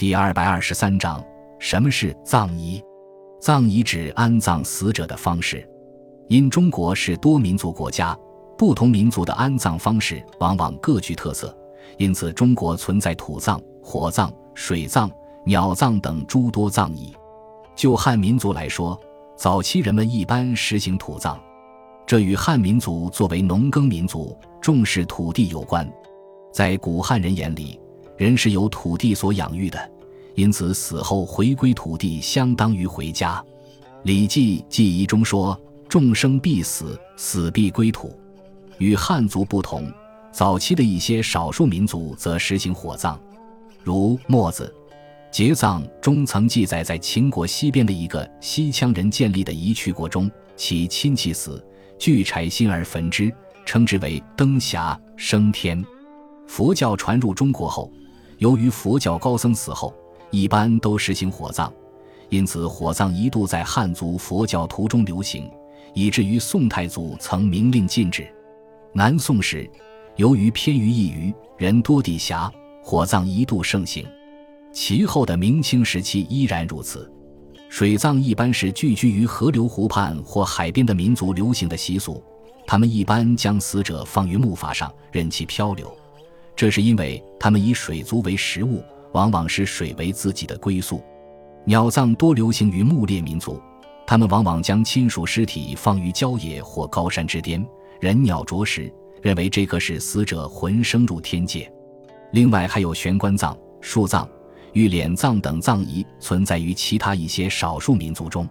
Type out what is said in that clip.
第二百二十三章：什么是葬仪？葬仪指安葬死者的方式。因中国是多民族国家，不同民族的安葬方式往往各具特色，因此中国存在土葬、火葬、水葬、鸟葬等诸多葬仪。就汉民族来说，早期人们一般实行土葬，这与汉民族作为农耕民族重视土地有关。在古汉人眼里，人是由土地所养育的，因此死后回归土地，相当于回家。《礼记·记仪》中说。众生必死，死必归土。与汉族不同，早期的一些少数民族则实行火葬，如《墨子·节葬》中曾记载，在秦国西边的一个西羌人建立的夷曲国中，其亲戚死，聚柴薪而焚之，称之为灯霞升天。佛教传入中国后，由于佛教高僧死后一般都实行火葬，因此火葬一度在汉族佛教徒中流行。以至于宋太祖曾明令禁止。南宋时，由于偏于一隅，人多地狭，火葬一度盛行。其后的明清时期依然如此。水葬一般是聚居于河流湖畔或海边的民族流行的习俗，他们一般将死者放于木筏上，任其漂流。这是因为他们以水族为食物，往往视水为自己的归宿。鸟葬多流行于牧猎民族。他们往往将亲属尸体放于郊野或高山之巅，人鸟啄食，认为这可使死者魂升入天界。另外，还有悬棺葬、树葬、玉脸葬等葬仪存在于其他一些少数民族中。